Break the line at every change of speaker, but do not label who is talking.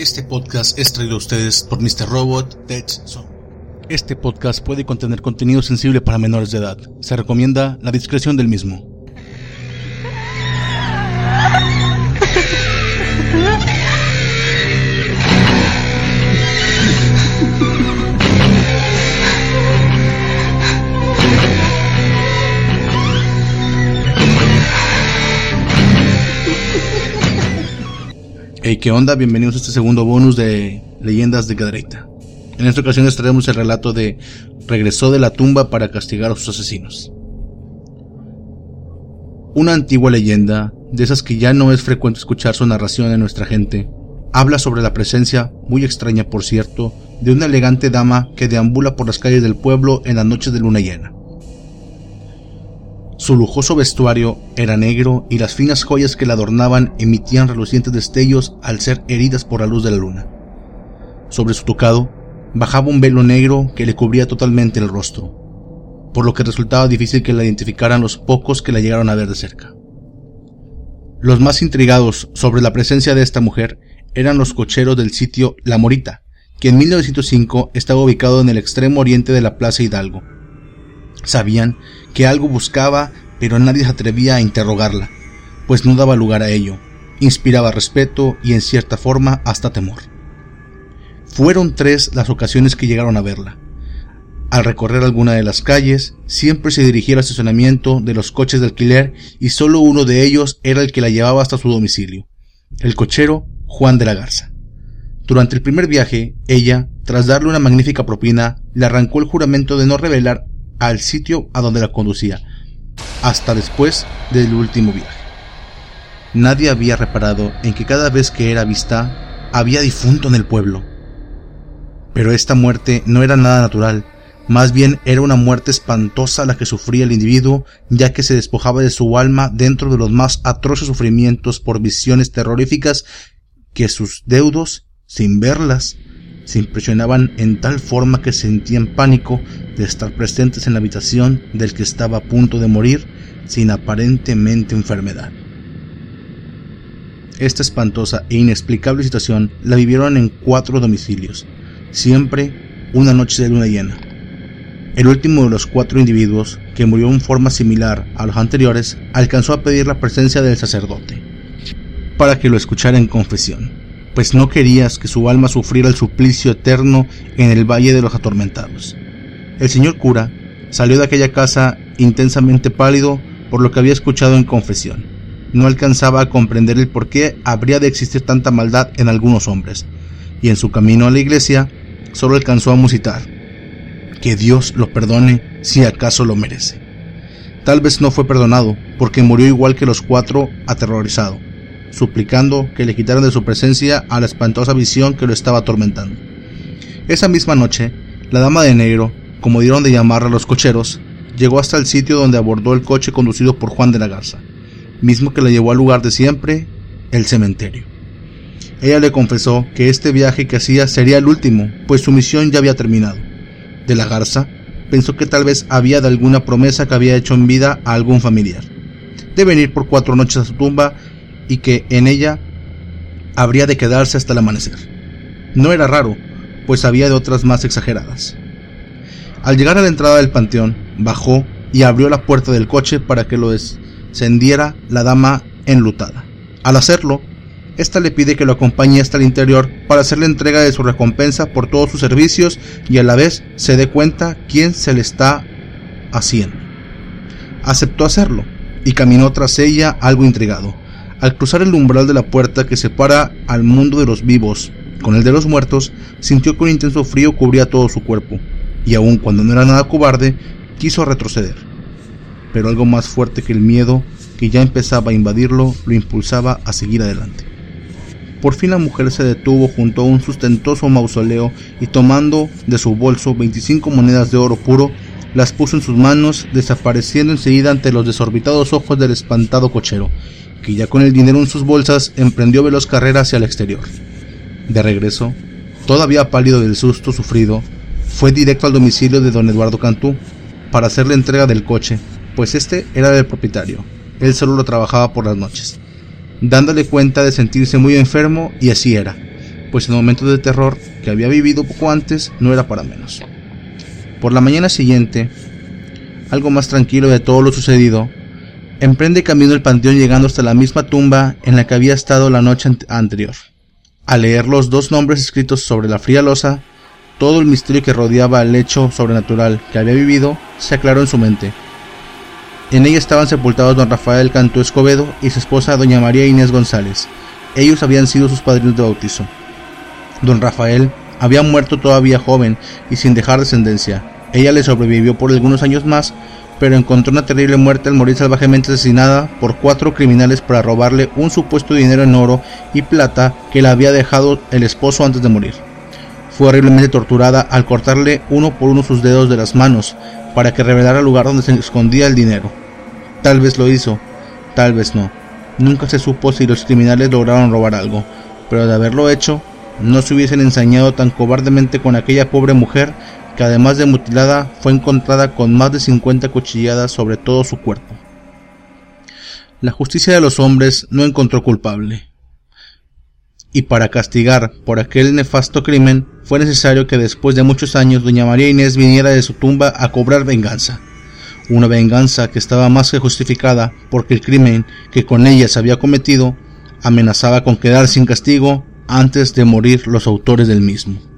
Este podcast es traído a ustedes por Mr. Robot Dead Zone. Este podcast puede contener contenido sensible para menores de edad. Se recomienda la discreción del mismo. Hey, ¿qué onda? Bienvenidos a este segundo bonus de Leyendas de Cadreita. En esta ocasión les traemos el relato de Regresó de la tumba para castigar a sus asesinos. Una antigua leyenda, de esas que ya no es frecuente escuchar su narración en nuestra gente, habla sobre la presencia, muy extraña por cierto, de una elegante dama que deambula por las calles del pueblo en las noches de luna llena. Su lujoso vestuario era negro y las finas joyas que la adornaban emitían relucientes destellos al ser heridas por la luz de la luna. Sobre su tocado bajaba un velo negro que le cubría totalmente el rostro, por lo que resultaba difícil que la identificaran los pocos que la llegaron a ver de cerca. Los más intrigados sobre la presencia de esta mujer eran los cocheros del sitio La Morita, que en 1905 estaba ubicado en el extremo oriente de la Plaza Hidalgo. Sabían que algo buscaba, pero nadie se atrevía a interrogarla, pues no daba lugar a ello. Inspiraba respeto y en cierta forma hasta temor. Fueron tres las ocasiones que llegaron a verla. Al recorrer alguna de las calles, siempre se dirigía al estacionamiento de los coches de alquiler y solo uno de ellos era el que la llevaba hasta su domicilio, el cochero Juan de la Garza. Durante el primer viaje, ella, tras darle una magnífica propina, le arrancó el juramento de no revelar al sitio a donde la conducía, hasta después del último viaje. Nadie había reparado en que cada vez que era vista había difunto en el pueblo. Pero esta muerte no era nada natural, más bien era una muerte espantosa la que sufría el individuo, ya que se despojaba de su alma dentro de los más atroces sufrimientos por visiones terroríficas que sus deudos, sin verlas, se impresionaban en tal forma que sentían pánico de estar presentes en la habitación del que estaba a punto de morir sin aparentemente enfermedad. Esta espantosa e inexplicable situación la vivieron en cuatro domicilios, siempre una noche de luna llena. El último de los cuatro individuos, que murió en forma similar a los anteriores, alcanzó a pedir la presencia del sacerdote, para que lo escuchara en confesión pues no querías que su alma sufriera el suplicio eterno en el Valle de los Atormentados. El señor cura salió de aquella casa intensamente pálido por lo que había escuchado en confesión. No alcanzaba a comprender el por qué habría de existir tanta maldad en algunos hombres, y en su camino a la iglesia solo alcanzó a musitar. Que Dios lo perdone si acaso lo merece. Tal vez no fue perdonado, porque murió igual que los cuatro aterrorizado suplicando que le quitaran de su presencia a la espantosa visión que lo estaba atormentando. Esa misma noche, la dama de negro, como dieron de llamar a los cocheros, llegó hasta el sitio donde abordó el coche conducido por Juan de la Garza, mismo que la llevó al lugar de siempre, el cementerio. Ella le confesó que este viaje que hacía sería el último, pues su misión ya había terminado. De la Garza pensó que tal vez había de alguna promesa que había hecho en vida a algún familiar, de venir por cuatro noches a su tumba y que en ella habría de quedarse hasta el amanecer. No era raro, pues había de otras más exageradas. Al llegar a la entrada del panteón, bajó y abrió la puerta del coche para que lo descendiera la dama enlutada. Al hacerlo, ésta le pide que lo acompañe hasta el interior para hacerle entrega de su recompensa por todos sus servicios y a la vez se dé cuenta quién se le está haciendo. Aceptó hacerlo y caminó tras ella algo intrigado. Al cruzar el umbral de la puerta que separa al mundo de los vivos con el de los muertos, sintió que un intenso frío cubría todo su cuerpo, y aun cuando no era nada cobarde, quiso retroceder. Pero algo más fuerte que el miedo que ya empezaba a invadirlo lo impulsaba a seguir adelante. Por fin la mujer se detuvo junto a un sustentoso mausoleo y tomando de su bolso 25 monedas de oro puro, las puso en sus manos, desapareciendo enseguida ante los desorbitados ojos del espantado cochero, que ya con el dinero en sus bolsas emprendió veloz carrera hacia el exterior. De regreso, todavía pálido del susto sufrido, fue directo al domicilio de don Eduardo Cantú para hacerle entrega del coche, pues este era del propietario. Él solo lo trabajaba por las noches, dándole cuenta de sentirse muy enfermo y así era. pues el momento de terror que había vivido poco antes no era para menos. Por la mañana siguiente, algo más tranquilo de todo lo sucedido, emprende camino el panteón llegando hasta la misma tumba en la que había estado la noche anterior. Al leer los dos nombres escritos sobre la fría losa, todo el misterio que rodeaba el hecho sobrenatural que había vivido se aclaró en su mente. En ella estaban sepultados don Rafael Cantú Escobedo y su esposa doña María Inés González. Ellos habían sido sus padrinos de bautizo. Don Rafael había muerto todavía joven y sin dejar descendencia. Ella le sobrevivió por algunos años más, pero encontró una terrible muerte al morir salvajemente asesinada por cuatro criminales para robarle un supuesto dinero en oro y plata que le había dejado el esposo antes de morir. Fue horriblemente torturada al cortarle uno por uno sus dedos de las manos para que revelara el lugar donde se escondía el dinero. Tal vez lo hizo, tal vez no. Nunca se supo si los criminales lograron robar algo, pero de haberlo hecho, no se hubiesen ensañado tan cobardemente con aquella pobre mujer que además de mutilada fue encontrada con más de 50 cuchilladas sobre todo su cuerpo. La justicia de los hombres no encontró culpable. Y para castigar por aquel nefasto crimen fue necesario que después de muchos años doña María Inés viniera de su tumba a cobrar venganza. Una venganza que estaba más que justificada porque el crimen que con ella se había cometido amenazaba con quedar sin castigo antes de morir los autores del mismo.